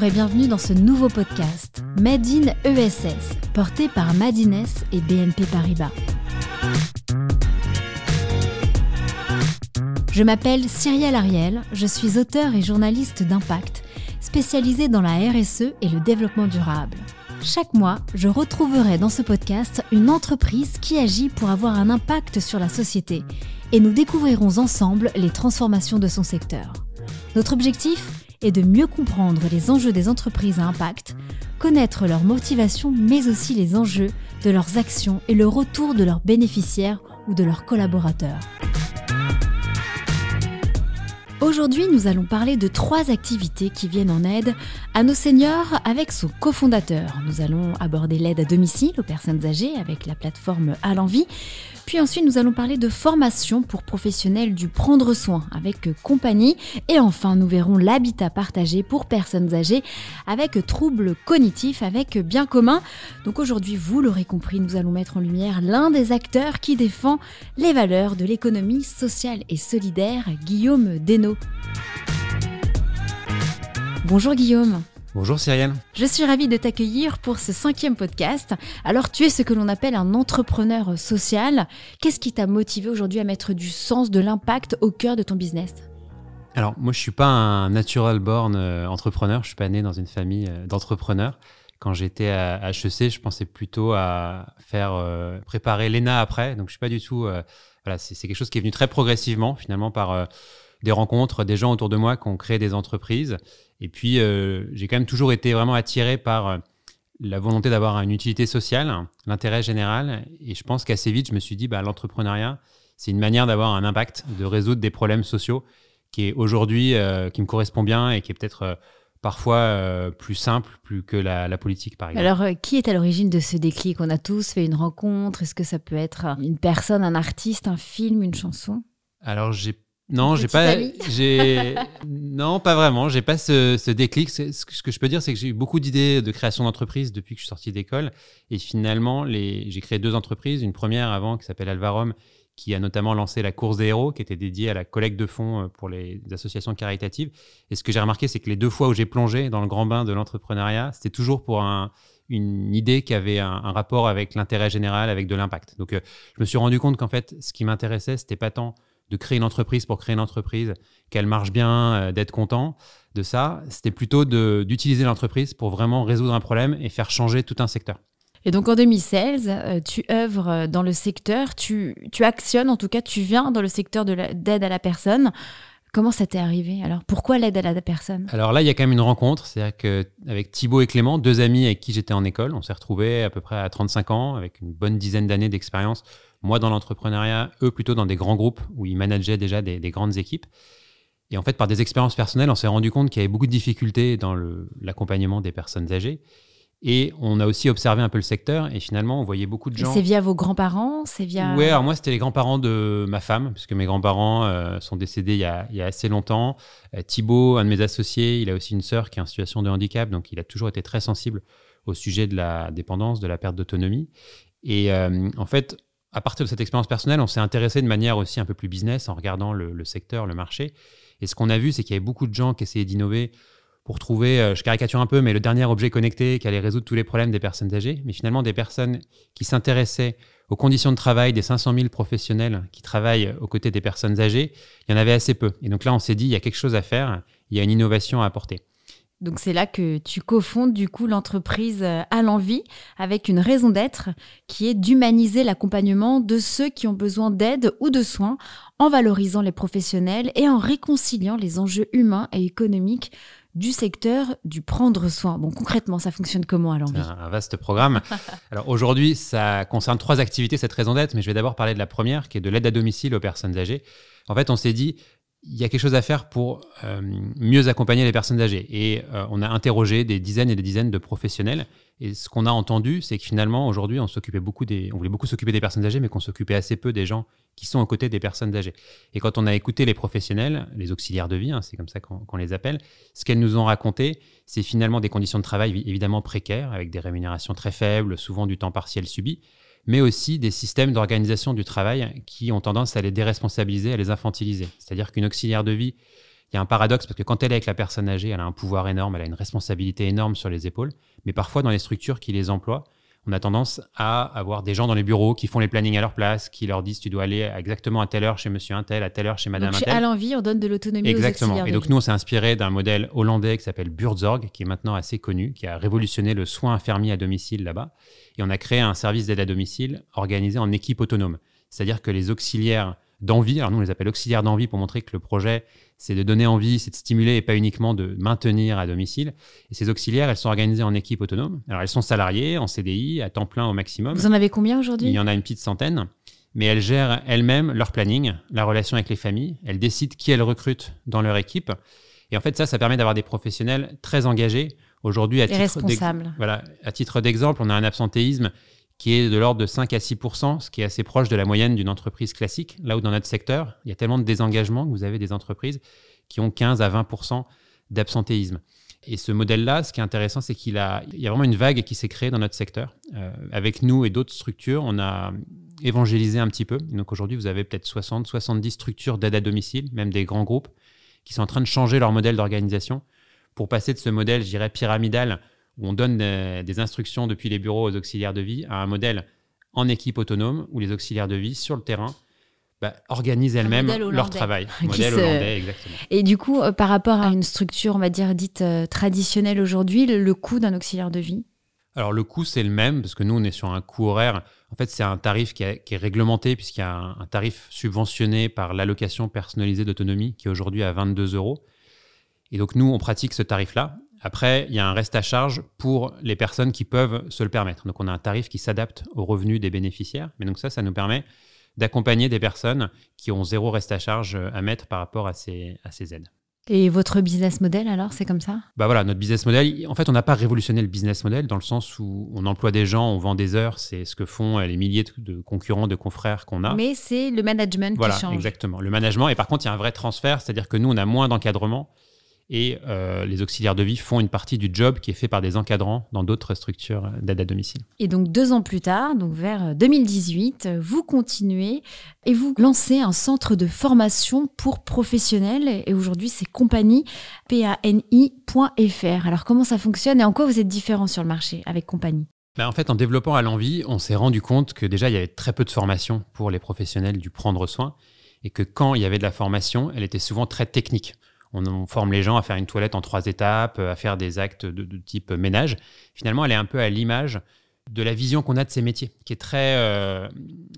Et bienvenue dans ce nouveau podcast Made in ESS, porté par Madines et BNP Paribas. Je m'appelle Cyrielle Ariel, je suis auteur et journaliste d'impact, spécialisée dans la RSE et le développement durable. Chaque mois, je retrouverai dans ce podcast une entreprise qui agit pour avoir un impact sur la société et nous découvrirons ensemble les transformations de son secteur. Notre objectif? Est de mieux comprendre les enjeux des entreprises à impact, connaître leurs motivations mais aussi les enjeux de leurs actions et le retour de leurs bénéficiaires ou de leurs collaborateurs. Aujourd'hui, nous allons parler de trois activités qui viennent en aide à nos seniors avec son cofondateur. Nous allons aborder l'aide à domicile aux personnes âgées avec la plateforme À l'envie, puis ensuite, nous allons parler de formation pour professionnels du prendre soin avec compagnie. Et enfin, nous verrons l'habitat partagé pour personnes âgées avec troubles cognitifs, avec bien commun. Donc aujourd'hui, vous l'aurez compris, nous allons mettre en lumière l'un des acteurs qui défend les valeurs de l'économie sociale et solidaire, Guillaume Desnaux. Bonjour Guillaume. Bonjour Cyrielle. Je suis ravie de t'accueillir pour ce cinquième podcast. Alors tu es ce que l'on appelle un entrepreneur social. Qu'est-ce qui t'a motivé aujourd'hui à mettre du sens, de l'impact au cœur de ton business? Alors moi je suis pas un natural born euh, entrepreneur, je suis pas né dans une famille euh, d'entrepreneurs. Quand j'étais à HEC, je pensais plutôt à faire euh, préparer l'ENA après, donc je suis pas du tout... voilà, c'est quelque chose qui est venu très progressivement finalement par des rencontres, des gens autour de moi qui ont créé des entreprises et puis, euh, j'ai quand même toujours été vraiment attiré par euh, la volonté d'avoir une utilité sociale, l'intérêt général. Et je pense qu'assez vite, je me suis dit, bah, l'entrepreneuriat, c'est une manière d'avoir un impact, de résoudre des problèmes sociaux qui est aujourd'hui, euh, qui me correspond bien et qui est peut-être parfois plus simple plus que la, la, politique, par exemple. Alors, qui est à l'origine de ce déclic? On a tous fait une rencontre. Est-ce que ça peut être une personne, un artiste, un film, une chanson? Alors, j'ai non, j'ai pas. J'ai non, pas vraiment. J'ai pas ce, ce déclic. Ce que je peux dire, c'est que j'ai eu beaucoup d'idées de création d'entreprise depuis que je suis sorti d'école. Et finalement, les... j'ai créé deux entreprises. Une première avant qui s'appelle Alvarom, qui a notamment lancé la course des héros, qui était dédiée à la collecte de fonds euh, pour les associations caritatives. Et ce que j'ai remarqué, c'est que les deux fois où j'ai plongé dans le grand bain de l'entrepreneuriat, c'était toujours pour un, une idée qui avait un, un rapport avec l'intérêt général, avec de l'impact. Donc, euh, je me suis rendu compte qu'en fait, ce qui m'intéressait, c'était pas tant de créer une entreprise pour créer une entreprise, qu'elle marche bien, euh, d'être content de ça. C'était plutôt d'utiliser l'entreprise pour vraiment résoudre un problème et faire changer tout un secteur. Et donc en 2016, euh, tu œuvres dans le secteur, tu, tu actionnes, en tout cas tu viens dans le secteur d'aide à la personne. Comment ça t'est arrivé Alors? Pourquoi l'aide à la personne? Alors là, il y a quand même une rencontre, c'est-à-dire qu'avec Thibaut et Clément, deux amis avec qui j'étais en école, on s'est retrouvés à peu près à 35 ans, avec une bonne dizaine d'années d'expérience moi dans l'entrepreneuriat, eux plutôt dans des grands groupes où ils manageaient déjà des, grandes équipes. Et en fait, par des expériences personnelles, on s'est rendu compte qu'il y avait beaucoup de difficultés dans l'accompagnement des personnes âgées. Et on a aussi observé un peu le secteur et finalement, on voyait beaucoup de gens. C'est via vos grands-parents C'est via. Oui, alors moi, c'était les grands-parents de ma femme, puisque mes grands-parents euh, sont décédés il y, a, il y, a, assez longtemps. Euh, Thibaut, un de mes associés, il a aussi une sœur qui est en situation de handicap, donc il a toujours été très sensible au sujet de la dépendance, de la perte d'autonomie. Et euh, en fait, à partir de cette expérience personnelle, on s'est intéressé de manière aussi un peu plus business en regardant le, secteur, le marché. Et ce qu'on a vu, c'est qu'il y avait beaucoup de gens qui essayaient d'innover pour trouver, euh, je caricature un peu, mais le dernier objet connecté qui allait résoudre tous les problèmes des personnes âgées. Mais finalement, des personnes qui s'intéressaient aux conditions de travail des 500 000 professionnels qui travaillent aux côtés des personnes âgées, il y en avait assez peu. Et donc là, on s'est dit, il y a quelque chose à faire, il y a une innovation à apporter. Donc c'est là que tu cofondes du coup l'entreprise euh, à l'envie avec une raison d'être qui est d'humaniser l'accompagnement de ceux qui ont besoin d'aide ou de soins en valorisant les professionnels et en réconciliant les enjeux humains et économiques du secteur du prendre soin. Bon, concrètement, ça fonctionne comment à l'envie? Un vaste programme. Alors aujourd'hui, ça concerne trois activités, cette raison d'être, mais je vais d'abord parler de la première, qui est de l'aide à domicile aux personnes âgées. En fait, on s'est dit, il y a quelque chose à faire pour euh, mieux accompagner les personnes âgées. Et euh, on a interrogé des dizaines et des dizaines de professionnels. Et ce qu'on a entendu, c'est que finalement, aujourd'hui, on s'occupait beaucoup des, on voulait beaucoup s'occuper des personnes âgées, mais qu'on s'occupait assez peu des gens qui sont aux côtés des personnes âgées. Et quand on a écouté les professionnels, les auxiliaires de vie, hein, c'est comme ça qu'on les appelle, ce qu'elles nous ont raconté, c'est finalement des conditions de travail évidemment précaires, avec des rémunérations très faibles, souvent du temps partiel subi, mais aussi des systèmes d'organisation du travail qui ont tendance à les déresponsabiliser, à les infantiliser. C'est-à-dire qu'une auxiliaire de vie il y a un paradoxe parce que quand elle est avec la personne âgée, elle a un pouvoir énorme, elle a une responsabilité énorme sur les épaules. Mais parfois, dans les structures qui les emploient, on a tendance à avoir des gens dans les bureaux qui font les plannings à leur place, qui leur disent tu dois aller exactement à telle heure chez monsieur un tel, à telle heure chez madame donc, un tel. À l'envie, on donne de l'autonomie Exactement. Aux et donc nous, on s'est inspiré d'un modèle hollandais qui s'appelle Buurtzorg, qui est maintenant assez connu, qui a révolutionné le soin infirmier à domicile là-bas. Et on a créé un service d'aide à domicile organisé en équipe autonome. C'est-à-dire que les auxiliaires d'envie, alors nous on les appelle auxiliaires d'envie pour montrer que le projet c'est de donner envie, c'est de stimuler et pas uniquement de maintenir à domicile. Et ces auxiliaires, elles sont organisées en équipe autonome. Alors elles sont salariées, en CDI, à temps plein au maximum. Vous en avez combien aujourd'hui? Il y en a une petite centaine. Mais elles gèrent elles-mêmes leur planning, la relation avec les familles. Elles décident qui elles recrutent dans leur équipe. Et en fait, ça, ça permet d'avoir des professionnels très engagés. Aujourd'hui, à, titre voilà, à titre d'exemple, on a un absentéisme qui est de l'ordre de 5 à 6 ce qui est assez proche de la moyenne d'une entreprise classique. Là où dans notre secteur, il y a tellement de désengagement que vous avez des entreprises qui ont 15 à 20 d'absentéisme. Et ce modèle-là, ce qui est intéressant, c'est qu'il a, il y a vraiment une vague qui s'est créée dans notre secteur. Euh, avec nous et d'autres structures, on a évangélisé un petit peu. donc aujourd'hui, vous avez peut-être 60, 70 structures d'aide à domicile, même des grands groupes, qui sont en train de changer leur modèle d'organisation pour passer de ce modèle, je dirais, pyramidal où on donne des, instructions depuis les bureaux aux auxiliaires de vie, à un modèle en équipe autonome où les auxiliaires de vie sur le terrain bah, organisent elles-mêmes leur travail. Modèle hollandais, exactement. Et du coup, euh, par rapport à une structure, on va dire, dite euh, traditionnelle aujourd'hui, le, coût d'un auxiliaire de vie? Alors le coût c'est le même parce que nous on est sur un coût horaire. En fait c'est un tarif qui, est réglementé puisqu'il y a un, un, tarif subventionné par l'allocation personnalisée d'autonomie qui est aujourd'hui à 22 euros. Et donc nous on pratique ce tarif là après, il y a un reste à charge pour les personnes qui peuvent se le permettre. Donc, on a un tarif qui s'adapte aux revenus des bénéficiaires. Mais donc ça, ça nous permet d'accompagner des personnes qui ont zéro reste à charge à mettre par rapport à ces, à ces aides. Et votre business model alors, c'est comme ça? Bah voilà, notre business model, en fait, on n'a pas révolutionné le business model dans le sens où on emploie des gens, on vend des heures, c'est ce que font les milliers de concurrents, de confrères qu'on a. Mais c'est le management qui change. exactement. Le management, et par contre, il y a un vrai transfert, c'est-à-dire que nous, on a moins d'encadrement et euh, les auxiliaires de vie font une partie du job qui est fait par des encadrants dans d'autres structures d'aide à domicile. Et donc deux ans plus tard, donc vers 2018, vous continuez et vous lancez un centre de formation pour professionnels. Et aujourd'hui, c'est compagnie, pani.fr. Alors comment ça fonctionne et en quoi vous êtes différent sur le marché avec compagnie? Ben en fait, en développant à l'envie, on s'est rendu compte que déjà, il y avait très peu de formation pour les professionnels du prendre soin et que quand il y avait de la formation, elle était souvent très technique on, forme les gens à faire une toilette en trois étapes, à faire des actes de, type ménage. Finalement, elle est un peu à l'image de la vision qu'on a de ces métiers, qui est très euh,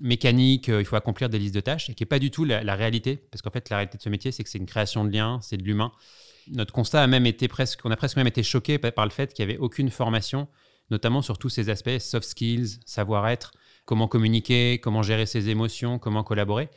mécanique, euh, il faut accomplir des listes de tâches, et qui n'est pas du tout la, réalité, parce qu'en fait, la réalité de ce métier, c'est que c'est une création de liens, c'est de l'humain. Notre constat a même été presque, on a presque même été choqué par le fait qu'il n'y avait aucune formation, notamment sur tous ces aspects, soft skills, savoir-être, comment communiquer, comment gérer ses émotions, comment collaborer.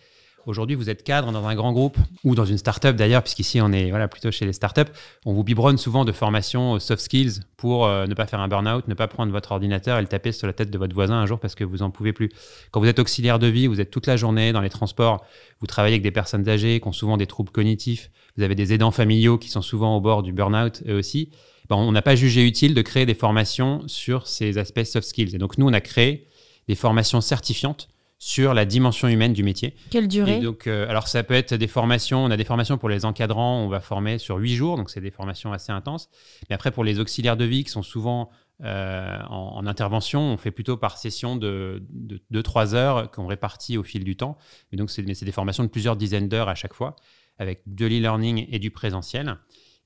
Aujourd'hui, vous êtes cadre dans un grand groupe ou dans une start-up d'ailleurs, puisqu'ici on est voilà, plutôt chez les start-up. On vous biberonne souvent de formation soft skills pour euh, ne pas faire un burn-out, ne pas prendre votre ordinateur et le taper sur la tête de votre voisin un jour parce que vous en pouvez plus. Quand vous êtes auxiliaire de vie, vous êtes toute la journée dans les transports, vous travaillez avec des personnes âgées qui ont souvent des troubles cognitifs, vous avez des aidants familiaux qui sont souvent au bord du burn-out eux aussi. Ben, on n'a pas jugé utile de créer des formations sur ces aspects soft skills. Et donc nous, on a créé des formations certifiantes sur la dimension humaine du métier. Quelle durée? donc, euh, Alors, ça peut être des formations. On a des formations pour les encadrants. On va former sur huit jours. Donc, c'est des formations assez intenses. Mais après, pour les auxiliaires de vie qui sont souvent euh, en, intervention, on fait plutôt par session de 2-3 heures qu'on répartit au fil du temps. Mais donc, c'est des formations de plusieurs dizaines d'heures à chaque fois, avec de l'e-learning et du présentiel.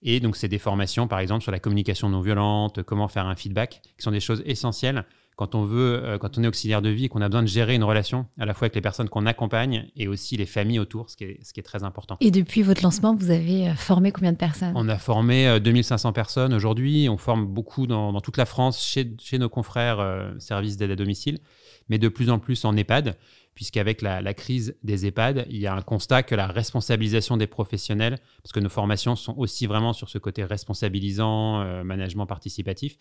Et donc, c'est des formations, par exemple, sur la communication non violente, comment faire un feedback, qui sont des choses essentielles quand on veut, euh, quand on est auxiliaire de vie et qu'on a besoin de gérer une relation à la fois avec les personnes qu'on accompagne et aussi les familles autour, ce qui est, ce qui est très important. Et depuis votre lancement, vous avez euh, formé combien de personnes? On a formé 2500 euh, personnes aujourd'hui. On forme beaucoup dans, toute la France chez, chez nos confrères services d'aide à domicile, mais de plus en plus en EHPAD, puisqu'avec la, la crise des EHPAD, il y a un constat que la responsabilisation des professionnels, parce que nos formations sont aussi vraiment sur ce côté responsabilisant, management participatif,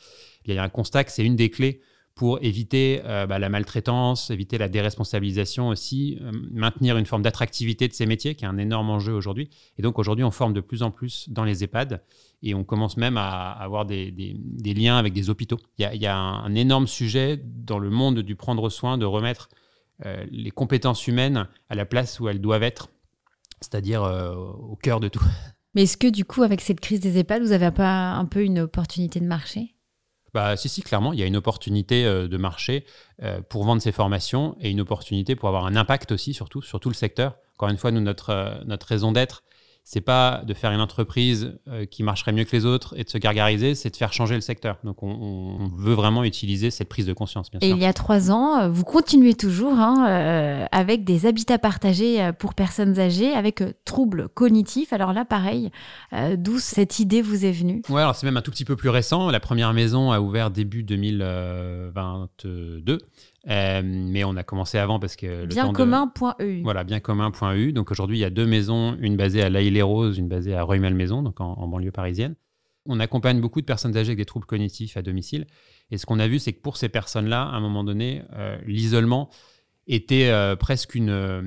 il y a un constat que c'est une des clés pour éviter euh, bah, la maltraitance, éviter la déresponsabilisation aussi, euh, maintenir une forme d'attractivité de ces métiers, qui est un énorme enjeu aujourd'hui. Et donc aujourd'hui, on forme de plus en plus dans les EHPAD et on commence même à avoir des, liens avec des hôpitaux. Il y, a, un, énorme sujet dans le monde du prendre soin, de remettre euh, les compétences humaines à la place où elles doivent être, c'est-à-dire au cœur de tout. Mais est-ce que du coup, avec cette crise des EHPAD, vous avez pas un peu une opportunité de marché? Bah, si, si, clairement, il y a une opportunité euh, de marché euh, pour vendre ces formations et une opportunité pour avoir un impact aussi, surtout, sur tout le secteur. Encore une fois, nous, notre, euh, notre raison d'être, c'est pas de faire une entreprise euh, qui marcherait mieux que les autres et de se gargariser, c'est de faire changer le secteur. Donc on, veut vraiment utiliser cette prise de conscience. Bien et il y a trois ans, euh, vous continuez toujours hein, euh, avec des habitats partagés pour personnes âgées avec troubles cognitifs. Alors là, pareil, d'où cette idée vous est venue? Ouais, alors c'est même un tout petit peu plus récent. La première maison a ouvert début 2022. Euh, mais on a commencé avant parce que. BienCommun.eu. Voilà, bienCommun.eu. Donc aujourd'hui, il y a deux maisons, une basée à l'Aïle-les-Roses, une basée à Rueil-Malmaison, donc en, banlieue parisienne. On accompagne beaucoup de personnes âgées avec des troubles cognitifs à domicile. Et ce qu'on a vu, c'est que pour ces personnes-là, à un moment donné, euh, l'isolement était euh, presque euh,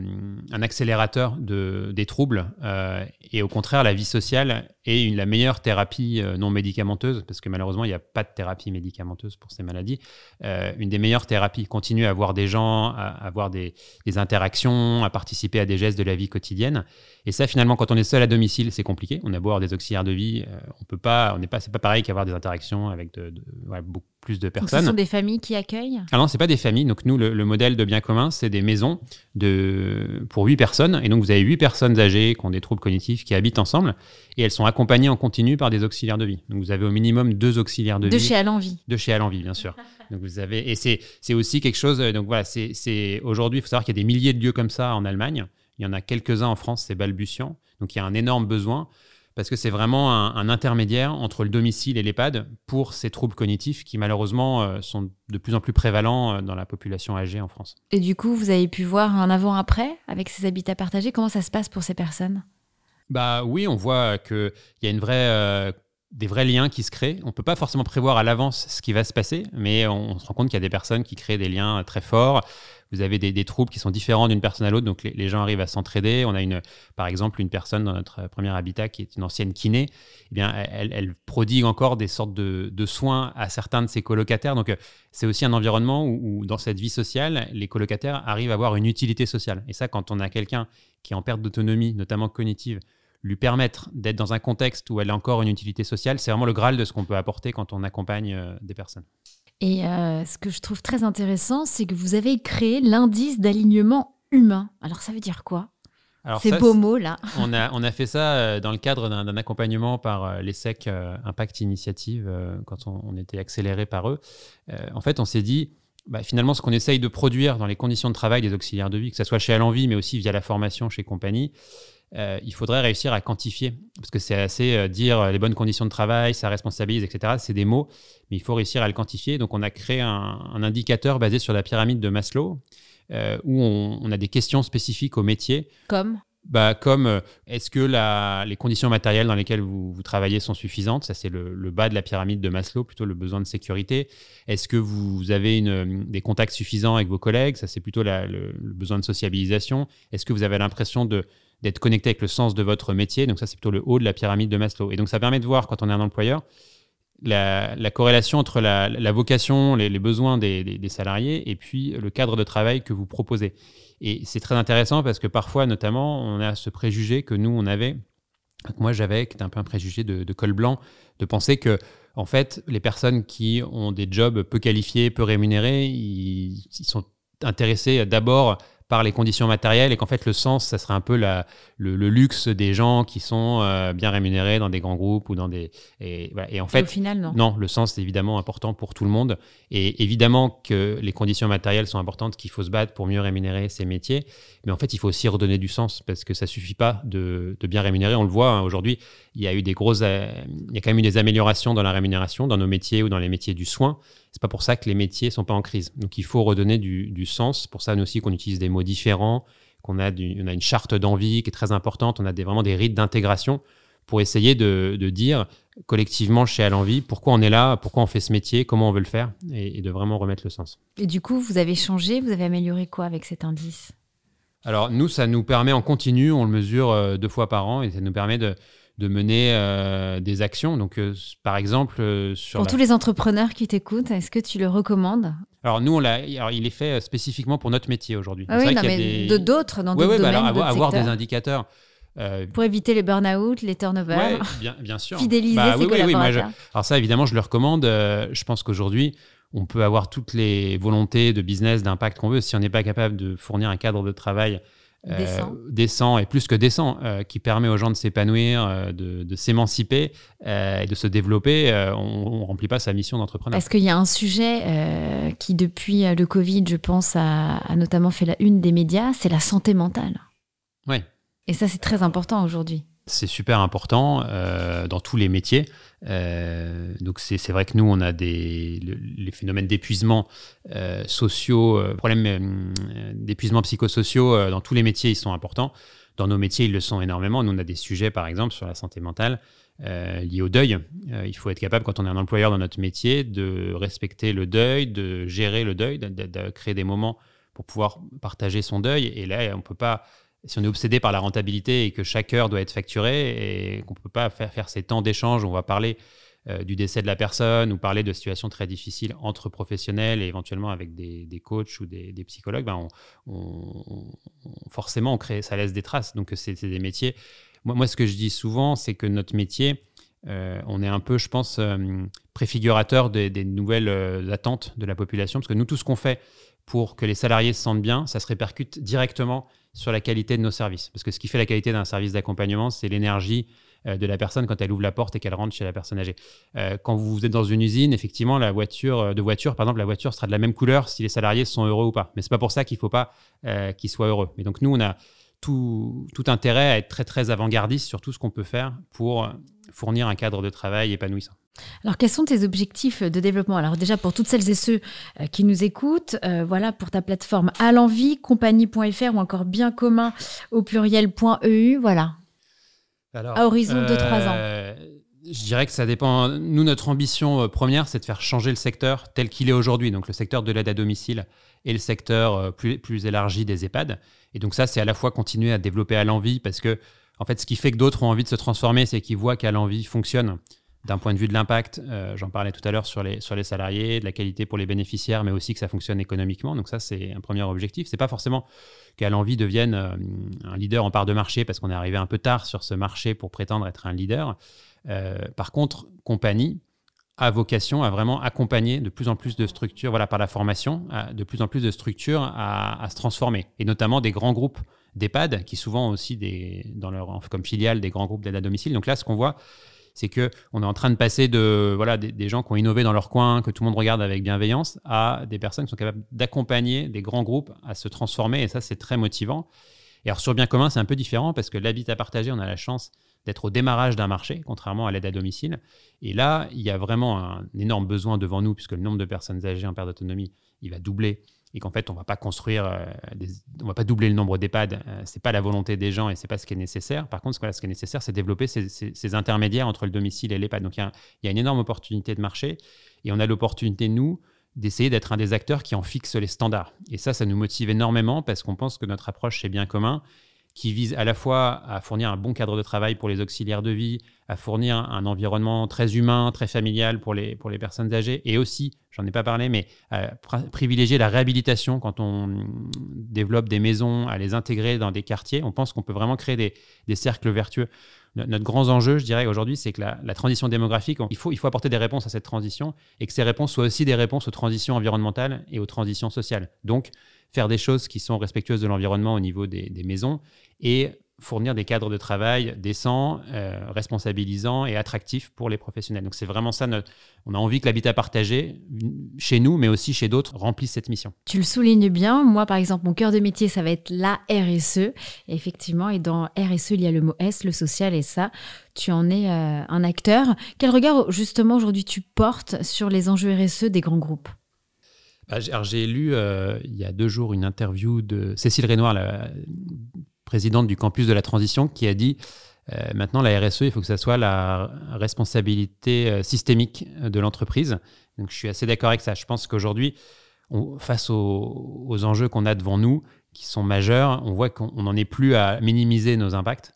un accélérateur de, des troubles. Euh, et au contraire, la vie sociale est la meilleure thérapie non médicamenteuse, parce que malheureusement, il n'y a pas de thérapie médicamenteuse pour ces maladies. une des meilleures thérapies, continuer à voir des gens, à, avoir des, interactions, à participer à des gestes de la vie quotidienne. Et ça, finalement, quand on est seul à domicile, c'est compliqué. On a beau avoir des auxiliaires de vie, on peut pas, on n'est pas, c'est pas pareil qu'avoir des interactions avec beaucoup plus de personnes. ce sont des familles qui accueillent Ah non, c'est pas des familles. Donc nous, le, modèle de bien commun, c'est des maisons de, pour 8 personnes. Et donc vous avez 8 personnes âgées qui ont des troubles cognitifs qui habitent ensemble. Et elles sont accompagnées en continu par des auxiliaires de vie. Donc vous avez au minimum deux auxiliaires de, vie. De chez Alenvie. De chez Alenvie, bien sûr. donc vous avez, et c'est aussi quelque chose. Donc voilà, c'est aujourd'hui, il faut savoir qu'il y a des milliers de lieux comme ça en Allemagne. Il y en a quelques-uns en France, c'est balbutiant. Donc il y a un énorme besoin parce que c'est vraiment un, intermédiaire entre le domicile et l'EHPAD pour ces troubles cognitifs qui malheureusement euh, sont de plus en plus prévalents euh, dans la population âgée en France. Et du coup, vous avez pu voir un avant-après avec ces habitats partagés? Comment ça se passe pour ces personnes? Bah oui, on voit qu'il y a une vraie euh, des vrais liens qui se créent. On ne peut pas forcément prévoir à l'avance ce qui va se passer, mais on, se rend compte qu'il y a des personnes qui créent des liens très forts. Vous avez des, des troubles qui sont différents d'une personne à l'autre, donc les, gens arrivent à s'entraider. On a une, par exemple une personne dans notre premier habitat qui est une ancienne kiné. Eh bien, elle, prodigue encore des sortes de, soins à certains de ses colocataires. Donc, c'est aussi un environnement où, où, dans cette vie sociale, les colocataires arrivent à avoir une utilité sociale. Et ça, quand on a quelqu'un qui est en perte d'autonomie, notamment cognitive, lui permettre d'être dans un contexte où elle a encore une utilité sociale, c'est vraiment le graal de ce qu'on peut apporter quand on accompagne euh, des personnes. Et euh, ce que je trouve très intéressant, c'est que vous avez créé l'indice d'alignement humain. Alors ça veut dire quoi? Ces beaux mots là. On a, on a fait ça euh, dans le cadre d'un accompagnement par l'ESSEC Impact Initiative, quand on, était accéléré par eux. en fait, on s'est dit, bah, finalement, ce qu'on essaye de produire dans les conditions de travail des auxiliaires de vie, que ce soit chez Alenvie, mais aussi via la formation chez Compagnie, euh, il faudrait réussir à quantifier. Parce que c'est assez euh, dire euh, les bonnes conditions de travail, ça responsabilise, etc. C'est des mots, mais il faut réussir à le quantifier. Donc, on a créé un, indicateur basé sur la pyramide de Maslow, où on, a des questions spécifiques au métier. Comme bah, comme est-ce que la, les conditions matérielles dans lesquelles vous, travaillez sont suffisantes? Ça, c'est le, bas de la pyramide de Maslow, plutôt le besoin de sécurité. Est-ce que vous avez une, des contacts suffisants avec vos collègues? Ça, c'est plutôt le, le, besoin de sociabilisation. Est-ce que vous avez l'impression de, d'être connecté avec le sens de votre métier. Donc ça, c'est plutôt le haut de la pyramide de Maslow. Et donc ça permet de voir, quand on est un employeur, la, corrélation entre la, vocation, les, besoins des, salariés et puis le cadre de travail que vous proposez. Et c'est très intéressant parce que parfois, notamment, on a ce préjugé que nous, on avait, que moi j'avais, qui était un peu un préjugé de, col blanc, de penser que, en fait, les personnes qui ont des jobs peu qualifiés, peu rémunérés, ils sont intéressés d'abord par les conditions matérielles et qu'en fait le sens, ça serait un peu la, le, luxe des gens qui sont euh, bien rémunérés dans des grands groupes ou dans des... Et, et en fait, au final, non. Non, le sens est évidemment important pour tout le monde et évidemment que les conditions matérielles sont importantes, qu'il faut se battre pour mieux rémunérer ces métiers, mais en fait il faut aussi redonner du sens parce que ça suffit pas de, de bien rémunérer. On le voit hein, aujourd'hui, il y a eu des grosses... Euh, il y a quand même eu des améliorations dans la rémunération, dans nos métiers ou dans les métiers du soin. C'est pas pour ça que les métiers sont pas en crise. Donc il faut redonner du, du sens. Pour ça, nous aussi, qu'on utilise des mots différents, qu'on a, on a une charte d'envie qui est très importante. On a des, vraiment des rites d'intégration pour essayer de, de, dire collectivement chez Alenvie pourquoi on est là, pourquoi on fait ce métier, comment on veut le faire et, de vraiment remettre le sens. Et du coup, vous avez changé, vous avez amélioré quoi avec cet indice? Alors nous, ça nous permet en continu, on le mesure euh, deux fois par an et ça nous permet de, de mener euh, des actions. Donc, euh, par exemple, euh, sur pour tous les entrepreneurs qui t'écoutent, est-ce que tu le recommandes? Alors nous, on l'a. Alors, il est fait spécifiquement pour notre métier aujourd'hui. Ah oui, non, mais de d'autres dans d'autres bah domaines. avoir, avoir des indicateurs. pour éviter les burn-out, les turnovers. bien, bien sûr. Fidéliser bah ses collaborateurs. alors ça, évidemment, je le recommande. je pense qu'aujourd'hui, on peut avoir toutes les volontés de business, d'impact qu'on veut. Si on n'est pas capable de fournir un cadre de travail euh, décent. et plus que décent, euh, qui permet aux gens de s'épanouir, euh, de, s'émanciper et de se développer, on ne remplit pas sa mission d'entrepreneur. Est-ce qu'il y a un sujet qui, depuis le Covid, je pense, a, a, notamment fait la une des médias, c'est la santé mentale. Oui. Et ça, c'est très important aujourd'hui. C'est super important dans tous les métiers. Euh, donc c'est vrai que nous, on a des, les phénomènes d'épuisement euh, sociaux, euh, problèmes d'épuisement psychosociaux dans tous les métiers, ils sont importants. Dans nos métiers, ils le sont énormément. Nous, on a des sujets, par exemple, sur la santé mentale liés au deuil. il faut être capable, quand on est un employeur dans notre métier, de respecter le deuil, de gérer le deuil, de, de créer des moments pour pouvoir partager son deuil. Et là, on ne peut pas si on est obsédé par la rentabilité et que chaque heure doit être facturée et qu'on ne peut pas faire, faire ces temps d'échange on va parler euh, du décès de la personne ou parler de situations très difficiles entre professionnels et éventuellement avec des, coachs ou des, psychologues, ben on, forcément, on crée, ça laisse des traces. Donc, c'est des métiers. Moi, ce que je dis souvent, c'est que notre métier, euh, on est un peu, je pense, euh, préfigurateur des, des nouvelles attentes de la population, parce que nous, tout ce qu'on fait pour que les salariés se sentent bien, ça se répercute directement sur la qualité de nos services. Parce que ce qui fait la qualité d'un service d'accompagnement, c'est l'énergie euh, de la personne quand elle ouvre la porte et qu'elle rentre chez la personne âgée. Euh, quand vous êtes dans une usine, effectivement, la voiture euh, de voiture, par exemple, la voiture sera de la même couleur si les salariés sont heureux ou pas. Mais c'est pas pour ça qu'il faut pas qu'ils soient heureux. Mais donc nous, on a tout, tout intérêt à être très très avant-gardiste sur tout ce qu'on peut faire pour fournir un cadre de travail épanouissant. Alors, quels sont tes objectifs de développement? Alors, déjà, pour toutes celles et ceux euh, qui nous écoutent, euh, voilà, pour ta plateforme à l'envie, compagnie.fr ou encore bien commun au pluriel.eu, voilà. à horizon de 3 ans. Euh, je dirais que ça dépend. Nous, notre ambition première, c'est de faire changer le secteur tel qu'il est aujourd'hui, donc le secteur de l'aide à domicile et le secteur plus, plus élargi des EHPAD. Et donc ça, c'est à la fois continuer à développer à l'envie parce que, en fait, ce qui fait que d'autres ont envie de se transformer, c'est qu'ils voient qu'à l'envie fonctionne d'un point de vue de l'impact, euh, j'en parlais tout à l'heure sur les, sur les salariés, de la qualité pour les bénéficiaires, mais aussi que ça fonctionne économiquement. Donc ça, c'est un premier objectif. C'est pas forcément qu'elle envie devienne euh, un leader en part de marché parce qu'on est arrivé un peu tard sur ce marché pour prétendre être un leader. Euh, par contre, compagnie a vocation à vraiment accompagner de plus en plus de structures, voilà, par la formation, de plus en plus de structures à, à se transformer, et notamment des grands groupes d'EHPAD qui souvent aussi des, dans leur, comme filiale des grands groupes d'aide à domicile. Donc là, ce qu'on voit, c'est que on est en train de passer de voilà des, gens qui ont innové dans leur coin, que tout le monde regarde avec bienveillance, à des personnes qui sont capables d'accompagner des grands groupes à se transformer. Et ça, c'est très motivant. Et alors sur bien commun, c'est un peu différent parce que l'habitat partagé, on a la chance d'être au démarrage d'un marché, contrairement à l'aide à domicile. Et là, il y a vraiment un énorme besoin devant nous, puisque le nombre de personnes âgées en perte d'autonomie, il va doubler et qu'en fait, on va pas construire, euh, on va pas doubler le nombre d'EHPAD. Euh, c'est pas la volonté des gens et c'est pas ce qui est nécessaire. Par contre, ce qui est nécessaire, c'est développer ces, intermédiaires entre le domicile et l'EHPAD. Donc, il y, a une énorme opportunité de marché et on a l'opportunité, nous, d'essayer d'être un des acteurs qui en fixe les standards. Et ça, ça nous motive énormément parce qu'on pense que notre approche, c'est bien commun qui vise à la fois à fournir un bon cadre de travail pour les auxiliaires de vie, à fournir un environnement très humain, très familial pour les, pour les personnes âgées, et aussi, j'en ai pas parlé, mais à privilégier la réhabilitation quand on développe des maisons, à les intégrer dans des quartiers. On pense qu'on peut vraiment créer des, des cercles vertueux. Notre grand enjeu, je dirais, aujourd'hui, c'est que la, transition démographique, il faut, il faut apporter des réponses à cette transition et que ces réponses soient aussi des réponses aux transitions environnementales et aux transitions sociales. Donc, faire des choses qui sont respectueuses de l'environnement au niveau des, des maisons et fournir des cadres de travail décents, euh, responsabilisants et attractifs pour les professionnels. Donc c'est vraiment ça, notre... on a envie que l'habitat partagé, chez nous, mais aussi chez d'autres, remplisse cette mission. Tu le soulignes bien, moi par exemple, mon cœur de métier, ça va être la RSE, effectivement, et dans RSE, il y a le mot S, le social, et ça, tu en es euh, un acteur. Quel regard justement aujourd'hui tu portes sur les enjeux RSE des grands groupes? Bah, j'ai lu euh, il y a deux jours une interview de Cécile Renoir, la présidente du campus de la transition, qui a dit euh, maintenant la RSE, il faut que ça soit la responsabilité euh, systémique de l'entreprise. Donc je suis assez d'accord avec ça. Je pense qu'aujourd'hui, face aux, enjeux qu'on a devant nous, qui sont majeurs, on voit qu'on n'en est plus à minimiser nos impacts,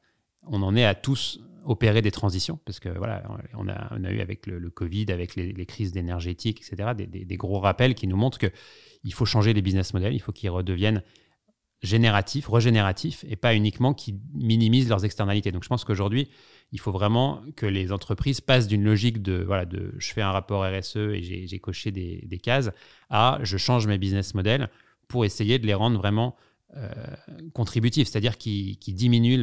on en est à tous opérer des transitions, parce que voilà, on a, on a eu avec le, Covid, avec les, crises énergétiques, etc., des, des, gros rappels qui nous montrent qu'il faut changer les business models, il faut qu'ils redeviennent génératifs, régénératifs, et pas uniquement qui minimisent leurs externalités. Donc je pense qu'aujourd'hui, il faut vraiment que les entreprises passent d'une logique de, voilà, de je fais un rapport RSE et j'ai coché des, des, cases, à je change mes business models pour essayer de les rendre vraiment euh, contributifs, c'est-à-dire qui, qui diminuent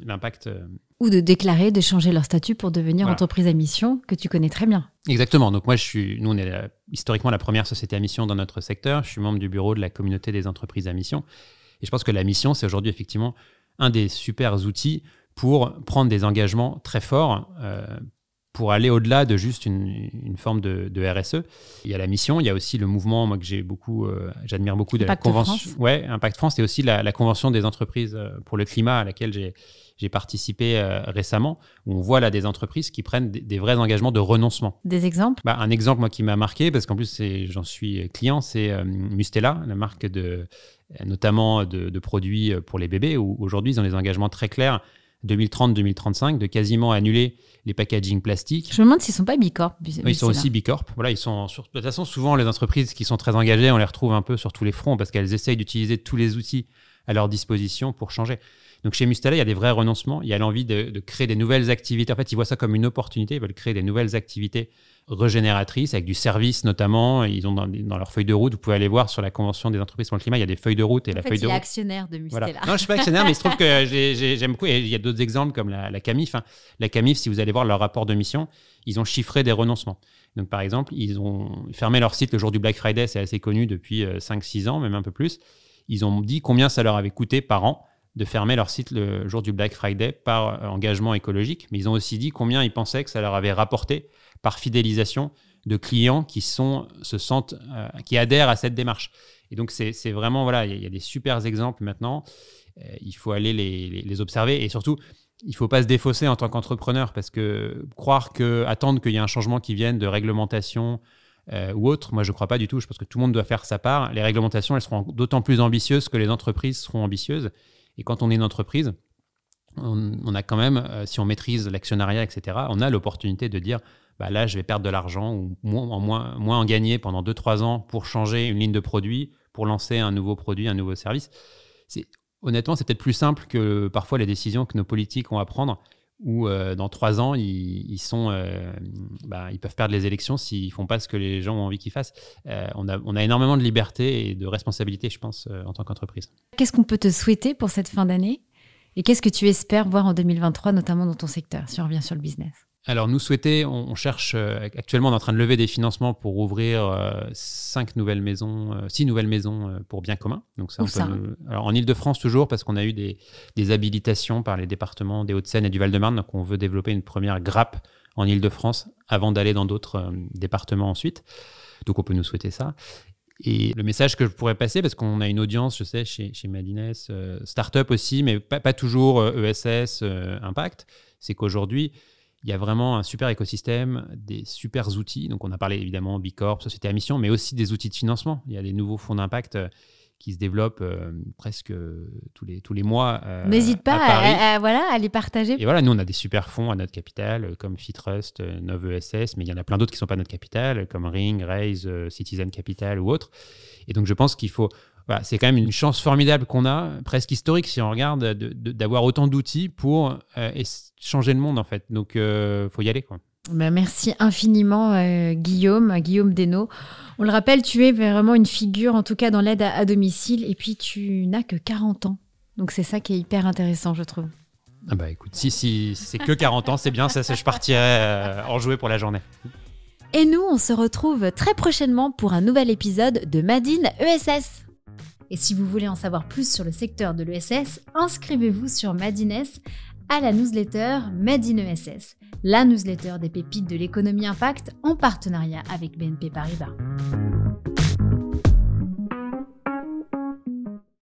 l'impact. Euh, Ou de déclarer, de changer leur statut pour devenir entreprise à mission, que tu connais très bien. Exactement. Donc moi, je suis, nous, on est historiquement la première société à mission dans notre secteur. Je suis membre du bureau de la communauté des entreprises à mission. Et je pense que la mission, c'est aujourd'hui effectivement un des super outils pour prendre des engagements très forts euh, pour aller au-delà de juste une, forme de, RSE. Il y a la mission, il y a aussi le mouvement, moi que j'ai beaucoup, euh, j'admire beaucoup de la convention, ouais, Impact France, et aussi la, convention des entreprises euh, pour le climat à laquelle j'ai participé récemment, où on voit là des entreprises qui prennent des, vrais engagements de renoncement. Des exemples? Bah, Un exemple moi qui m'a marqué, parce qu'en plus j'en suis client, c'est Mustela, la marque de notamment de, de, produits pour les bébés, où aujourd'hui ils ont des engagements très clairs 2030-2035 de quasiment annuler les packaging plastiques. Je me demande s'ils ne sont pas Bicorp. ils sont aussi Bicorp. Voilà, ils sont sur... De toute façon, souvent, les entreprises qui sont très engagées, on les retrouve un peu sur tous les fronts parce qu'elles essayent d'utiliser tous les outils à leur disposition pour changer. Donc chez Mustela, il y a des vrais renoncements. Il y a l'envie de, de, créer des nouvelles activités. En fait, ils voient ça comme une opportunité. Ils veulent créer des nouvelles activités régénératrices, avec du service notamment. Ils ont dans, leur feuille de route, vous pouvez aller voir sur la Convention des entreprises pour le climat, il y a des feuilles de route. Et la feuille de route. actionnaire de Mustela. Non, je ne suis pas actionnaire, mais il se trouve que j'aime beaucoup. Et il y a d'autres exemples comme la, CAMIF. Hein. La CAMIF, si vous allez voir leur rapport de mission, ils ont chiffré des renoncements. Donc, par exemple, ils ont fermé leur site le jour du Black Friday, c'est assez connu depuis 5-6 euh, ans, même un peu plus. Ils ont dit combien ça leur avait coûté par an de fermer leur site le jour du Black Friday par euh, engagement écologique, mais ils ont aussi dit combien ils pensaient que ça leur avait rapporté par fidélisation de clients qui sont, se sentent, euh, qui adhèrent à cette démarche. Et donc, c'est vraiment, voilà, il y, a des super exemples maintenant. Euh, il faut aller les, observer et surtout, il faut pas se défausser en tant qu'entrepreneur parce que croire que, attendre qu'il y ait un changement qui vienne de réglementation ou autre, moi, je ne crois pas du tout. Je pense que tout le monde doit faire sa part. Les réglementations, elles seront d'autant plus ambitieuses que les entreprises seront ambitieuses. Et quand on est une entreprise, on, a quand même, euh, si on maîtrise l'actionnariat, etc., on a l'opportunité de dire, bah là, je vais perdre de l'argent ou moins, moins, moins en gagner pendant 2-3 ans pour changer une ligne de produit, pour lancer un nouveau produit, un nouveau service. Honnêtement, c'est peut-être plus simple que parfois les décisions que nos politiques ont à prendre où euh, dans trois ans, ils, sont, euh, bah, ils peuvent perdre les élections s'ils font pas ce que les gens ont envie qu'ils fassent. Euh, on, a, on, a, énormément de liberté et de responsabilité, je pense, en tant qu'entreprise. Qu'est-ce qu'on peut te souhaiter pour cette fin d'année? Et qu'est-ce que tu espères voir en 2023, notamment dans ton secteur, si on revient sur le business alors, nous souhaiter, on, cherche euh, actuellement, on est en train de lever des financements pour ouvrir euh, cinq nouvelles maisons, euh, six nouvelles maisons pour bien commun. Donc, ça, alors, en Ile-de-France, toujours, parce qu'on a eu des, habilitations par les départements des Hauts-de-Seine et du Val-de-Marne. Donc, on veut développer une première grappe en Ile-de-France avant d'aller dans d'autres départements ensuite. Donc, on peut nous souhaiter ça. Et le message que je pourrais passer, parce qu'on a une audience, je sais, chez, chez Madines, start-up aussi, mais pas, pas toujours ESS, e impact, c'est qu'aujourd'hui, il y a vraiment un super écosystème, des super outils. Donc, on a parlé évidemment Bicorp, Société à mission, mais aussi des outils de financement. Il y a des nouveaux fonds d'impact euh, qui se développent euh, presque tous les, tous les mois. Euh, N'hésite pas à, voilà, à les partager. Et voilà, nous, on a des super fonds à notre capital, comme Fitrust, Nove ESS, mais il y en a plein d'autres qui ne sont pas notre capital, comme Ring, Raise, Citizen Capital ou autres. Et donc, je pense qu'il faut c'est quand même une chance formidable qu'on a, presque historique si on regarde, d'avoir autant d'outils pour euh, changer le monde en fait. Donc, il euh, faut y aller. Quoi. Ben, merci infiniment euh, Guillaume, Guillaume Desnaux. On le rappelle, tu es vraiment une figure, en tout cas dans l'aide à, domicile, et puis tu n'as que 40 ans. Donc c'est ça qui est hyper intéressant, je trouve. Ah bah écoute, si, si, c'est que 40 ans, c'est bien, ça, je partirai en jouer pour la journée. Et nous, on se retrouve très prochainement pour un nouvel épisode de Madine ESS. Et si vous voulez en savoir plus sur le secteur de l'ESS, inscrivez-vous sur Madines à la newsletter Madine ESS, la newsletter des pépites de l'économie impact en partenariat avec BNP Paribas.